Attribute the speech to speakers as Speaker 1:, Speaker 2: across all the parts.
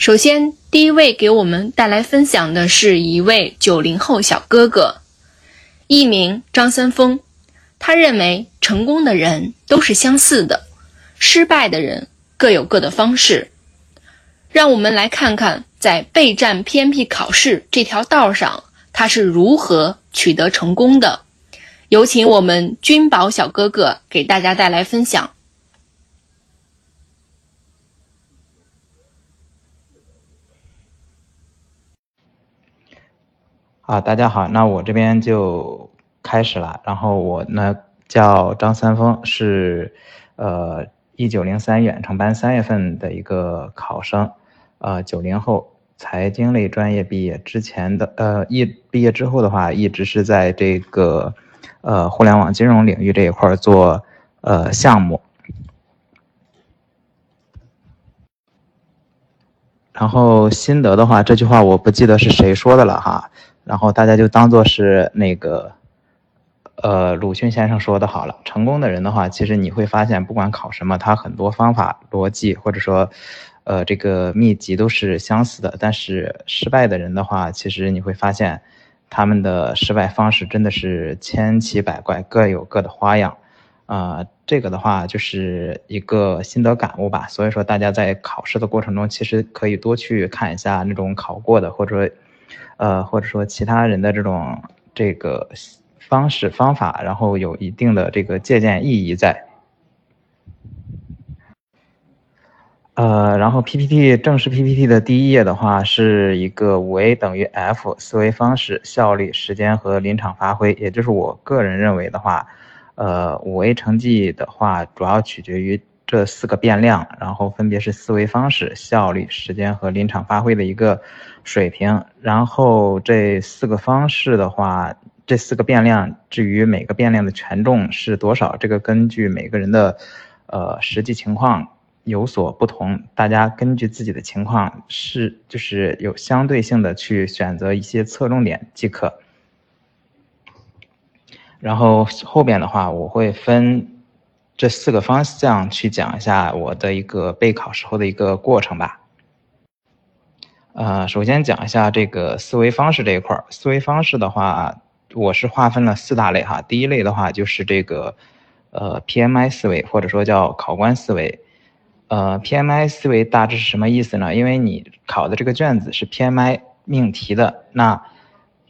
Speaker 1: 首先，第一位给我们带来分享的是一位九零后小哥哥，艺名张三丰。他认为成功的人都是相似的，失败的人各有各的方式。让我们来看看，在备战偏僻考试这条道上，他是如何取得成功的。有请我们君宝小哥哥给大家带来分享。
Speaker 2: 啊，大家好，那我这边就开始了。然后我呢叫张三丰，是呃一九零三远程班三月份的一个考生，呃九零后财经类专业毕业。之前的呃一毕业之后的话，一直是在这个呃互联网金融领域这一块做呃项目。然后心得的话，这句话我不记得是谁说的了哈。然后大家就当做是那个，呃，鲁迅先生说的好了。成功的人的话，其实你会发现，不管考什么，他很多方法、逻辑或者说，呃，这个秘籍都是相似的。但是失败的人的话，其实你会发现，他们的失败方式真的是千奇百怪，各有各的花样。啊，这个的话就是一个心得感悟吧。所以说，大家在考试的过程中，其实可以多去看一下那种考过的，或者说。呃，或者说其他人的这种这个方式方法，然后有一定的这个借鉴意义在。呃，然后 PPT 正式 PPT 的第一页的话，是一个五 A 等于 F 思维方式、效率、时间和临场发挥，也就是我个人认为的话，呃，五 A 成绩的话，主要取决于。这四个变量，然后分别是思维方式、效率、时间和临场发挥的一个水平。然后这四个方式的话，这四个变量，至于每个变量的权重是多少，这个根据每个人的呃实际情况有所不同。大家根据自己的情况是就是有相对性的去选择一些侧重点即可。然后后边的话，我会分。这四个方向去讲一下我的一个备考时候的一个过程吧。呃，首先讲一下这个思维方式这一块儿。思维方式的话，我是划分了四大类哈。第一类的话就是这个呃 PMI 思维，或者说叫考官思维。呃，PMI 思维大致是什么意思呢？因为你考的这个卷子是 PMI 命题的，那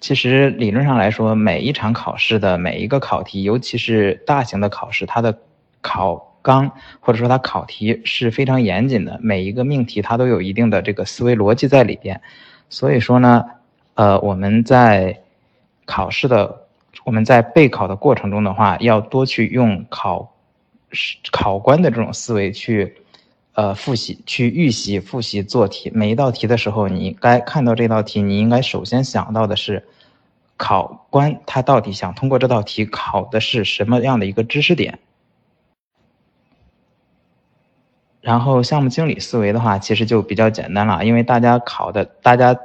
Speaker 2: 其实理论上来说，每一场考试的每一个考题，尤其是大型的考试，它的考纲或者说它考题是非常严谨的，每一个命题它都有一定的这个思维逻辑在里边，所以说呢，呃，我们在考试的我们在备考的过程中的话，要多去用考考官的这种思维去呃复习、去预习、复习做题。每一道题的时候，你该看到这道题，你应该首先想到的是考官他到底想通过这道题考的是什么样的一个知识点。然后项目经理思维的话，其实就比较简单了，因为大家考的，大家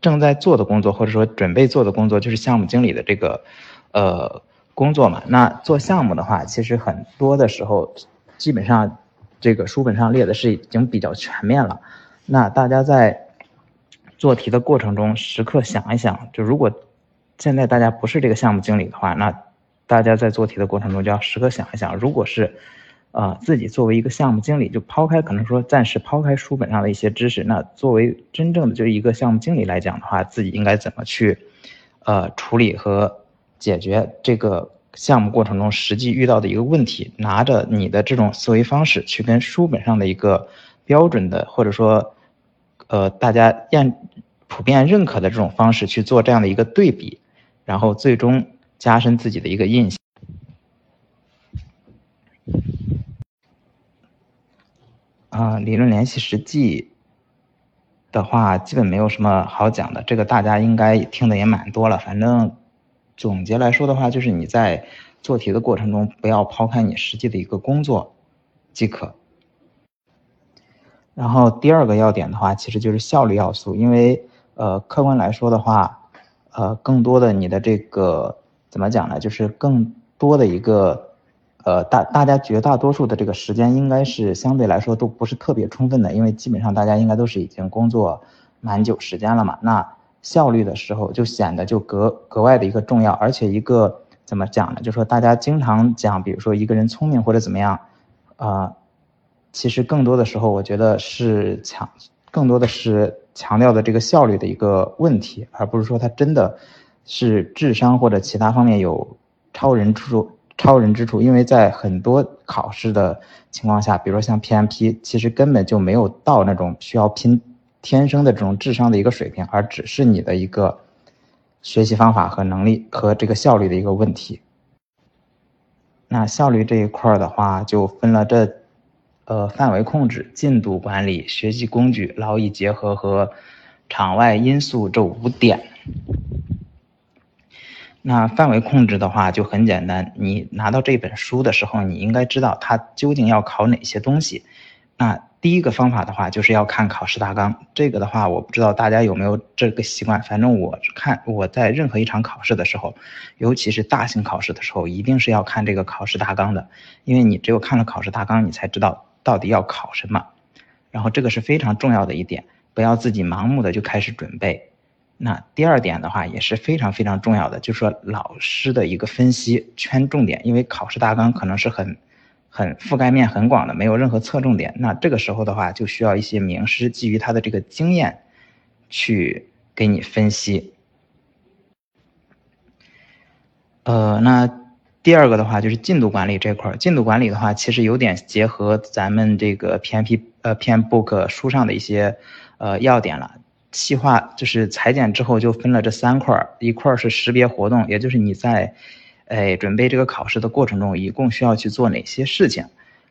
Speaker 2: 正在做的工作，或者说准备做的工作，就是项目经理的这个呃工作嘛。那做项目的话，其实很多的时候，基本上这个书本上列的是已经比较全面了。那大家在做题的过程中，时刻想一想，就如果现在大家不是这个项目经理的话，那大家在做题的过程中就要时刻想一想，如果是。啊，自己作为一个项目经理，就抛开可能说暂时抛开书本上的一些知识，那作为真正的就是一个项目经理来讲的话，自己应该怎么去，呃，处理和解决这个项目过程中实际遇到的一个问题？拿着你的这种思维方式去跟书本上的一个标准的，或者说，呃，大家验普遍认可的这种方式去做这样的一个对比，然后最终加深自己的一个印象。啊，理论联系实际的话，基本没有什么好讲的。这个大家应该听的也蛮多了。反正总结来说的话，就是你在做题的过程中，不要抛开你实际的一个工作即可。然后第二个要点的话，其实就是效率要素。因为呃，客观来说的话，呃，更多的你的这个怎么讲呢？就是更多的一个呃，大大家绝大多数的这个时间应该是相对来说都不是特别充分的，因为基本上大家应该都是已经工作蛮久时间了嘛。那效率的时候就显得就格格外的一个重要，而且一个怎么讲呢？就说大家经常讲，比如说一个人聪明或者怎么样，啊，其实更多的时候我觉得是强，更多的是强调的这个效率的一个问题，而不是说他真的是智商或者其他方面有超人之处。超人之处，因为在很多考试的情况下，比如说像 PMP，其实根本就没有到那种需要拼天生的这种智商的一个水平，而只是你的一个学习方法和能力和这个效率的一个问题。那效率这一块的话，就分了这呃范围控制、进度管理、学习工具、劳逸结合和场外因素这五点。那范围控制的话就很简单，你拿到这本书的时候，你应该知道它究竟要考哪些东西。那第一个方法的话，就是要看考试大纲。这个的话，我不知道大家有没有这个习惯，反正我看我在任何一场考试的时候，尤其是大型考试的时候，一定是要看这个考试大纲的，因为你只有看了考试大纲，你才知道到底要考什么。然后这个是非常重要的一点，不要自己盲目的就开始准备。那第二点的话也是非常非常重要的，就是说老师的一个分析圈重点，因为考试大纲可能是很很覆盖面很广的，没有任何侧重点。那这个时候的话，就需要一些名师基于他的这个经验去给你分析。呃，那第二个的话就是进度管理这块儿，进度管理的话其实有点结合咱们这个 PMP 呃 PMBOK 书上的一些呃要点了。细化就是裁剪之后就分了这三块儿，一块儿是识别活动，也就是你在，哎准备这个考试的过程中，一共需要去做哪些事情。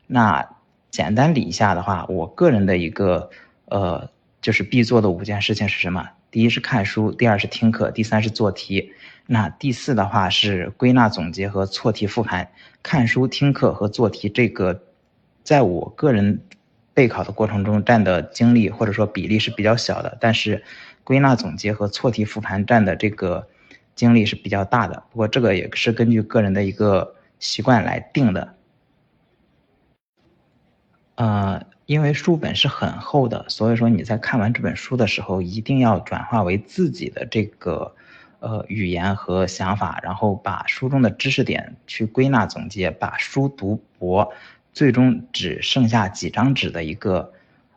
Speaker 2: 那简单理一下的话，我个人的一个呃就是必做的五件事情是什么？第一是看书，第二是听课，第三是做题。那第四的话是归纳总结和错题复盘。看书、听课和做题这个，在我个人。备考的过程中占的精力或者说比例是比较小的，但是归纳总结和错题复盘占的这个精力是比较大的。不过这个也是根据个人的一个习惯来定的。呃，因为书本是很厚的，所以说你在看完这本书的时候，一定要转化为自己的这个呃语言和想法，然后把书中的知识点去归纳总结，把书读薄。最终只剩下几张纸的一个，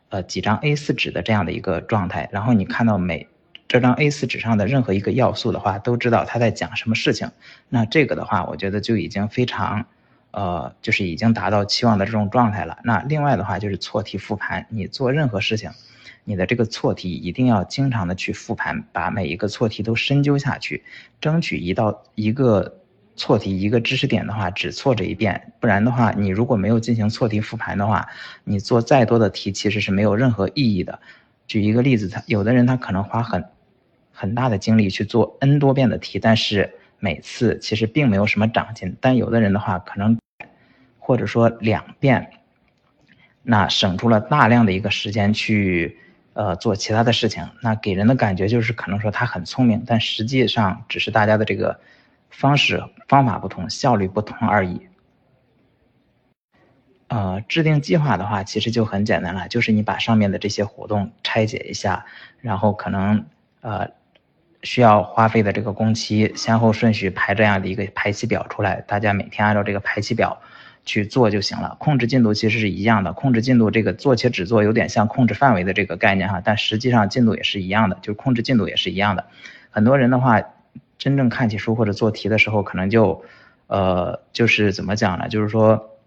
Speaker 2: 呃，几张 A4 纸的这样的一个状态。然后你看到每这张 A4 纸上的任何一个要素的话，都知道他在讲什么事情。那这个的话，我觉得就已经非常，呃，就是已经达到期望的这种状态了。那另外的话就是错题复盘，你做任何事情，你的这个错题一定要经常的去复盘，把每一个错题都深究下去，争取一道一个。错题一个知识点的话，只错这一遍，不然的话，你如果没有进行错题复盘的话，你做再多的题其实是没有任何意义的。举一个例子，他有的人他可能花很很大的精力去做 n 多遍的题，但是每次其实并没有什么长进。但有的人的话，可能或者说两遍，那省出了大量的一个时间去呃做其他的事情，那给人的感觉就是可能说他很聪明，但实际上只是大家的这个。方式方法不同，效率不同而已。呃，制定计划的话，其实就很简单了，就是你把上面的这些活动拆解一下，然后可能呃需要花费的这个工期先后顺序排这样的一个排期表出来，大家每天按照这个排期表去做就行了。控制进度其实是一样的，控制进度这个做且只做有点像控制范围的这个概念哈，但实际上进度也是一样的，就控制进度也是一样的。很多人的话。真正看起书或者做题的时候，可能就，呃，就是怎么讲呢？就是说，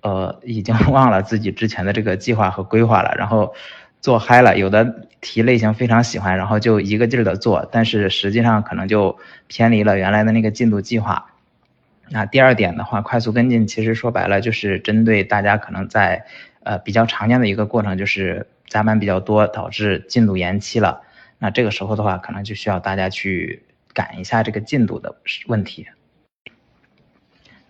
Speaker 2: 呃，已经 忘了自己之前的这个计划和规划了，然后做嗨了。有的题类型非常喜欢，然后就一个劲儿的做，但是实际上可能就偏离了原来的那个进度计划。那第二点的话，快速跟进，其实说白了就是针对大家可能在呃比较常见的一个过程，就是加班比较多导致进度延期了。那这个时候的话，可能就需要大家去。赶一下这个进度的问题，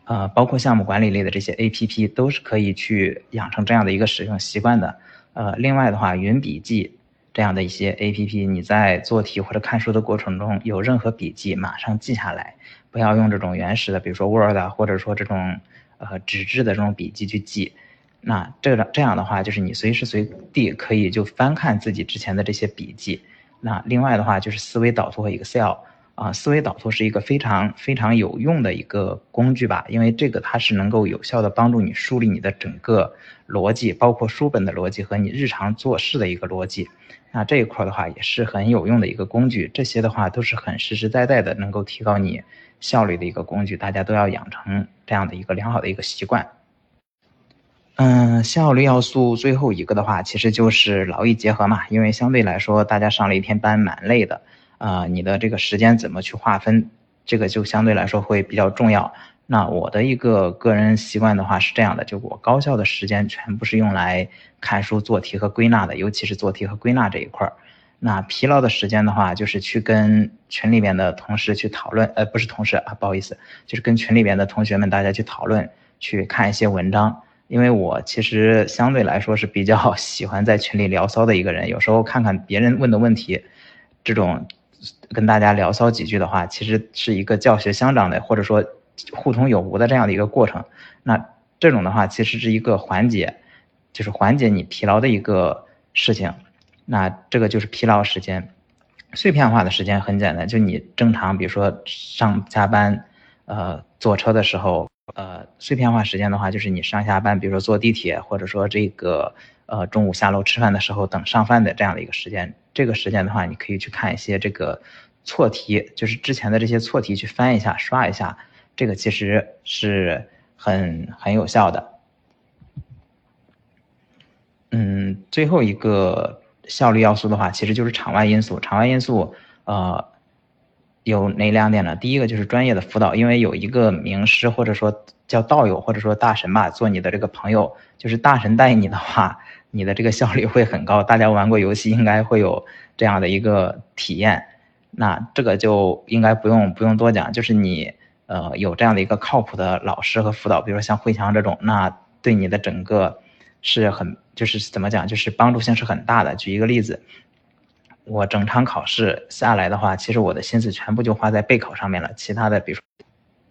Speaker 2: 呃，包括项目管理类的这些 A P P 都是可以去养成这样的一个使用习惯的。呃，另外的话，云笔记这样的一些 A P P，你在做题或者看书的过程中有任何笔记，马上记下来，不要用这种原始的，比如说 Word 或者说这种呃纸质的这种笔记去记。那这这样的话，就是你随时随地可以就翻看自己之前的这些笔记。那另外的话就是思维导图和 Excel 啊，思维导图是一个非常非常有用的一个工具吧，因为这个它是能够有效的帮助你梳理你的整个逻辑，包括书本的逻辑和你日常做事的一个逻辑。那这一块的话也是很有用的一个工具，这些的话都是很实实在在的能够提高你效率的一个工具，大家都要养成这样的一个良好的一个习惯。嗯，效率要素最后一个的话，其实就是劳逸结合嘛。因为相对来说，大家上了一天班蛮累的，啊，你的这个时间怎么去划分，这个就相对来说会比较重要。那我的一个个人习惯的话是这样的，就我高效的时间全部是用来看书、做题和归纳的，尤其是做题和归纳这一块儿。那疲劳的时间的话，就是去跟群里边的同事去讨论，呃，不是同事啊，不好意思，就是跟群里边的同学们大家去讨论，去看一些文章。因为我其实相对来说是比较 喜欢在群里聊骚的一个人，有时候看看别人问的问题，这种跟大家聊骚几句的话，其实是一个教学相长的，或者说互通有无的这样的一个过程。那这种的话，其实是一个缓解，就是缓解你疲劳的一个事情。那这个就是疲劳时间，碎片化的时间很简单，就你正常，比如说上下班，呃，坐车的时候。呃，碎片化时间的话，就是你上下班，比如说坐地铁，或者说这个呃中午下楼吃饭的时候等上饭的这样的一个时间。这个时间的话，你可以去看一些这个错题，就是之前的这些错题去翻一下、刷一下，这个其实是很很有效的。嗯，最后一个效率要素的话，其实就是场外因素。场外因素，呃。有哪两点呢？第一个就是专业的辅导，因为有一个名师或者说叫道友或者说大神吧，做你的这个朋友，就是大神带你的话，你的这个效率会很高。大家玩过游戏应该会有这样的一个体验，那这个就应该不用不用多讲，就是你呃有这样的一个靠谱的老师和辅导，比如说像慧强这种，那对你的整个是很就是怎么讲，就是帮助性是很大的。举一个例子。我整场考试下来的话，其实我的心思全部就花在备考上面了。其他的，比如说，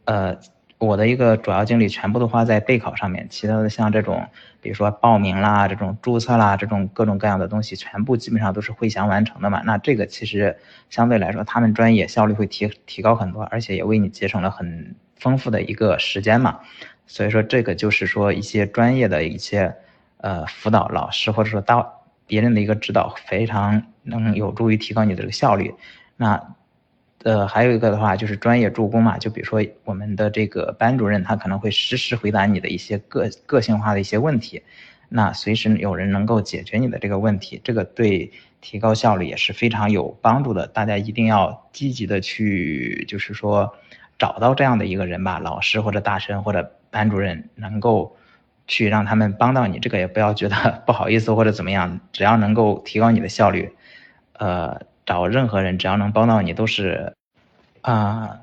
Speaker 2: 呃，我的一个主要精力全部都花在备考上面。其他的像这种，比如说报名啦、这种注册啦、这种各种各样的东西，全部基本上都是会翔完成的嘛。那这个其实相对来说，他们专业效率会提提高很多，而且也为你节省了很丰富的一个时间嘛。所以说，这个就是说一些专业的一些呃辅导老师或者说大。别人的一个指导非常能有助于提高你的这个效率。那，呃，还有一个的话就是专业助攻嘛，就比如说我们的这个班主任，他可能会实时回答你的一些个个性化的一些问题，那随时有人能够解决你的这个问题，这个对提高效率也是非常有帮助的。大家一定要积极的去，就是说找到这样的一个人吧，老师或者大神或者班主任能够。去让他们帮到你，这个也不要觉得 不好意思或者怎么样，只要能够提高你的效率，呃，找任何人只要能帮到你都是，啊，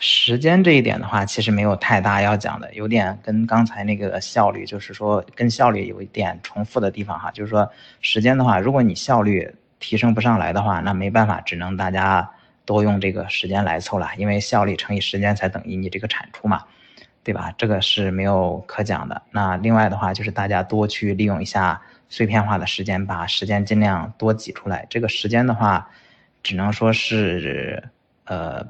Speaker 2: 时间这一点的话，其实没有太大要讲的，有点跟刚才那个效率，就是说跟效率有一点重复的地方哈，就是说时间的话，如果你效率提升不上来的话，那没办法，只能大家多用这个时间来凑了，因为效率乘以时间才等于你这个产出嘛。对吧？这个是没有可讲的。那另外的话，就是大家多去利用一下碎片化的时间，把时间尽量多挤出来。这个时间的话，只能说是，呃，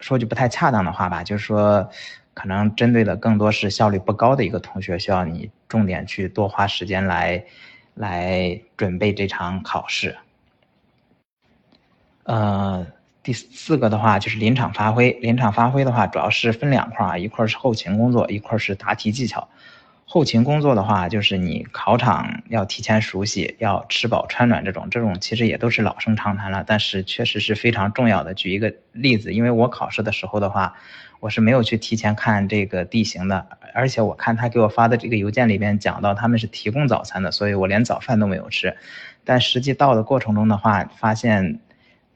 Speaker 2: 说句不太恰当的话吧，就是说，可能针对的更多是效率不高的一个同学，需要你重点去多花时间来，来准备这场考试。呃。第四个的话就是临场发挥，临场发挥的话主要是分两块啊，一块是后勤工作，一块是答题技巧。后勤工作的话，就是你考场要提前熟悉，要吃饱穿暖这种，这种其实也都是老生常谈了，但是确实是非常重要的。举一个例子，因为我考试的时候的话，我是没有去提前看这个地形的，而且我看他给我发的这个邮件里边讲到他们是提供早餐的，所以我连早饭都没有吃。但实际到的过程中的话，发现。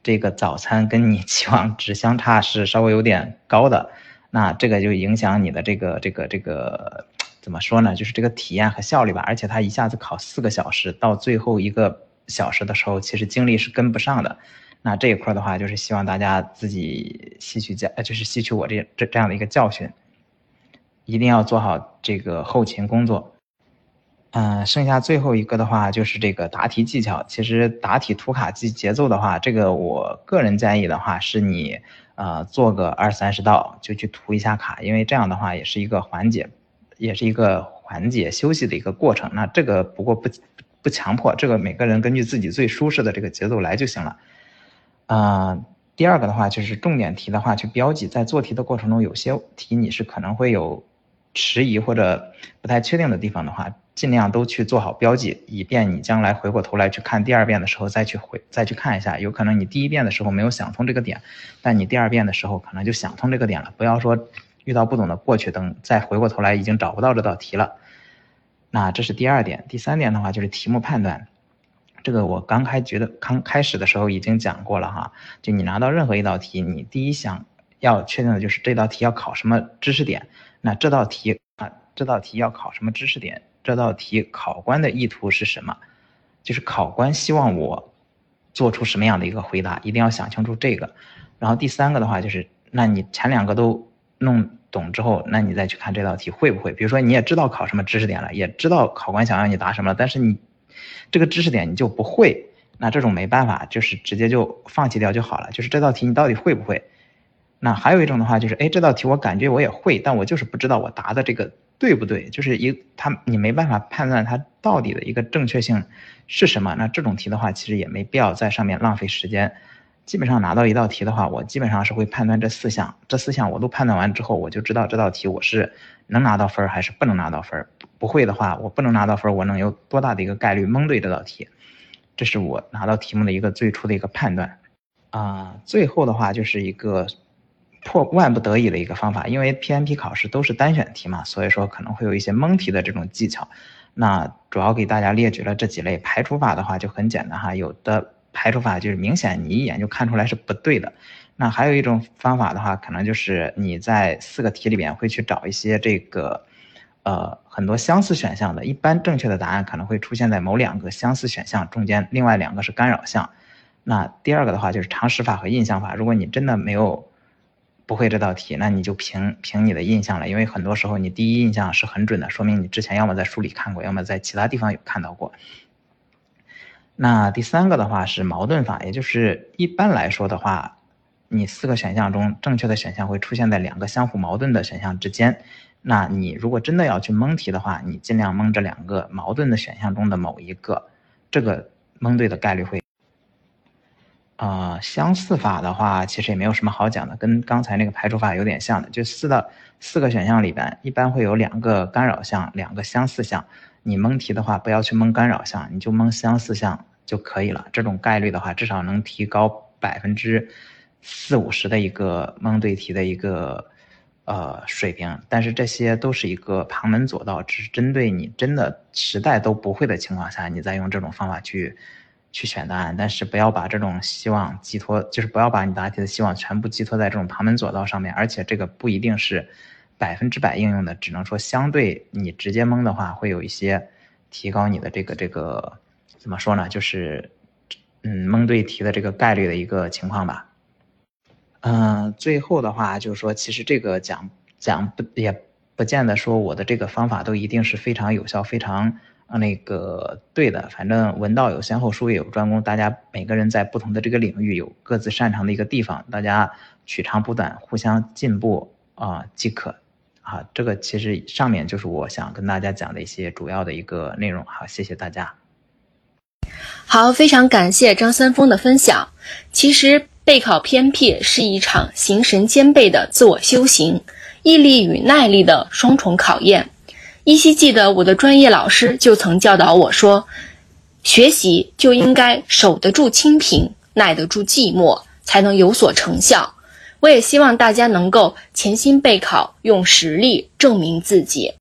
Speaker 2: 这个早餐跟你期望值相差是稍微有点高的，那这个就影响你的这个这个这个怎么说呢？就是这个体验和效率吧。而且他一下子考四个小时，到最后一个小时的时候，其实精力是跟不上的。那这一块的话，就是希望大家自己吸取教，就是吸取我这这这样的一个教训。一定要做好这个后勤工作。嗯，剩下最后一个的话就是这个答题技巧。其实答题涂卡节节奏的话，这个我个人建议的话是你呃做个二三十道就去涂一下卡，因为这样的话也是一个缓解，也是一个缓解休息的一个过程。那这个不过不不强迫，这个每个人根据自己最舒适的这个节奏来就行了。啊，第二个的话就是重点题的话去标记，在做题的过程中，有些题你是可能会有迟疑或者不太确定的地方的话。尽量都去做好标记，以便你将来回过头来去看第二遍的时候再去回再去看一下。有可能你第一遍的时候没有想通这个点，但你第二遍的时候可能就想通这个点了。不要说遇到不懂的过去，等再回过头来已经找不到这道题了。那这是第二点，第三点的话就是题目判断。这个我刚开觉得刚开始的时候已经讲过了哈。就你拿到任何一道题，你第一想要确定的就是这道题要考什么知识点。那这道题啊，这道题要考什么知识点？这道题考官的意图是什么？就是考官希望我做出什么样的一个回答，一定要想清楚这个。然后第三个的话就是，那你前两个都弄懂之后，那你再去看这道题会不会？比如说你也知道考什么知识点了，也知道考官想让你答什么了，但是你这个知识点你就不会，那这种没办法，就是直接就放弃掉就好了。就是这道题你到底会不会？那还有一种的话就是，哎，这道题我感觉我也会，但我就是不知道我答的这个。对不对？就是一他你没办法判断它到底的一个正确性是什么。那这种题的话，其实也没必要在上面浪费时间。基本上拿到一道题的话，我基本上是会判断这四项，这四项我都判断完之后，我就知道这道题我是能拿到分还是不能拿到分。不会的话，我不能拿到分，我能有多大的一个概率蒙对这道题？这是我拿到题目的一个最初的一个判断。啊，最后的话就是一个。破万不得已的一个方法，因为 PMP 考试都是单选题嘛，所以说可能会有一些蒙题的这种技巧。那主要给大家列举了这几类排除法的话就很简单哈，有的排除法就是明显你一眼就看出来是不对的。那还有一种方法的话，可能就是你在四个题里边会去找一些这个呃很多相似选项的，一般正确的答案可能会出现在某两个相似选项中间，另外两个是干扰项。那第二个的话就是常识法和印象法，如果你真的没有。不会这道题，那你就凭凭你的印象了，因为很多时候你第一印象是很准的，说明你之前要么在书里看过，要么在其他地方有看到过。那第三个的话是矛盾法，也就是一般来说的话，你四个选项中正确的选项会出现在两个相互矛盾的选项之间。那你如果真的要去蒙题的话，你尽量蒙这两个矛盾的选项中的某一个，这个蒙对的概率会。啊，相似法的话，其实也没有什么好讲的，跟刚才那个排除法有点像的。就四的四个选项里边，一般会有两个干扰项，两个相似项。你蒙题的话，不要去蒙干扰项，你就蒙相似项就可以了。这种概率的话，至少能提高百分之四五十的一个蒙对题的一个呃水平。但是这些都是一个旁门左道，只是针对你真的实在都不会的情况下，你再用这种方法去。去选答案，但是不要把这种希望寄托，就是不要把你答题的希望全部寄托在这种旁门左道上面。而且这个不一定是百分之百应用的，只能说相对你直接蒙的话，会有一些提高你的这个这个怎么说呢？就是嗯蒙对题的这个概率的一个情况吧。嗯，最后的话就是说，其实这个讲讲不也不见得说我的这个方法都一定是非常有效、非常。那个对的，反正文道有先后，术业有专攻，大家每个人在不同的这个领域有各自擅长的一个地方，大家取长补短，互相进步啊即可。啊，这个其实上面就是我想跟大家讲的一些主要的一个内容。好，谢谢大家。
Speaker 1: 好，非常感谢张三丰的分享。其实备考偏僻是一场形神兼备的自我修行，毅力与耐力的双重考验。依稀记得我的专业老师就曾教导我说，学习就应该守得住清贫，耐得住寂寞，才能有所成效。我也希望大家能够潜心备考，用实力证明自己。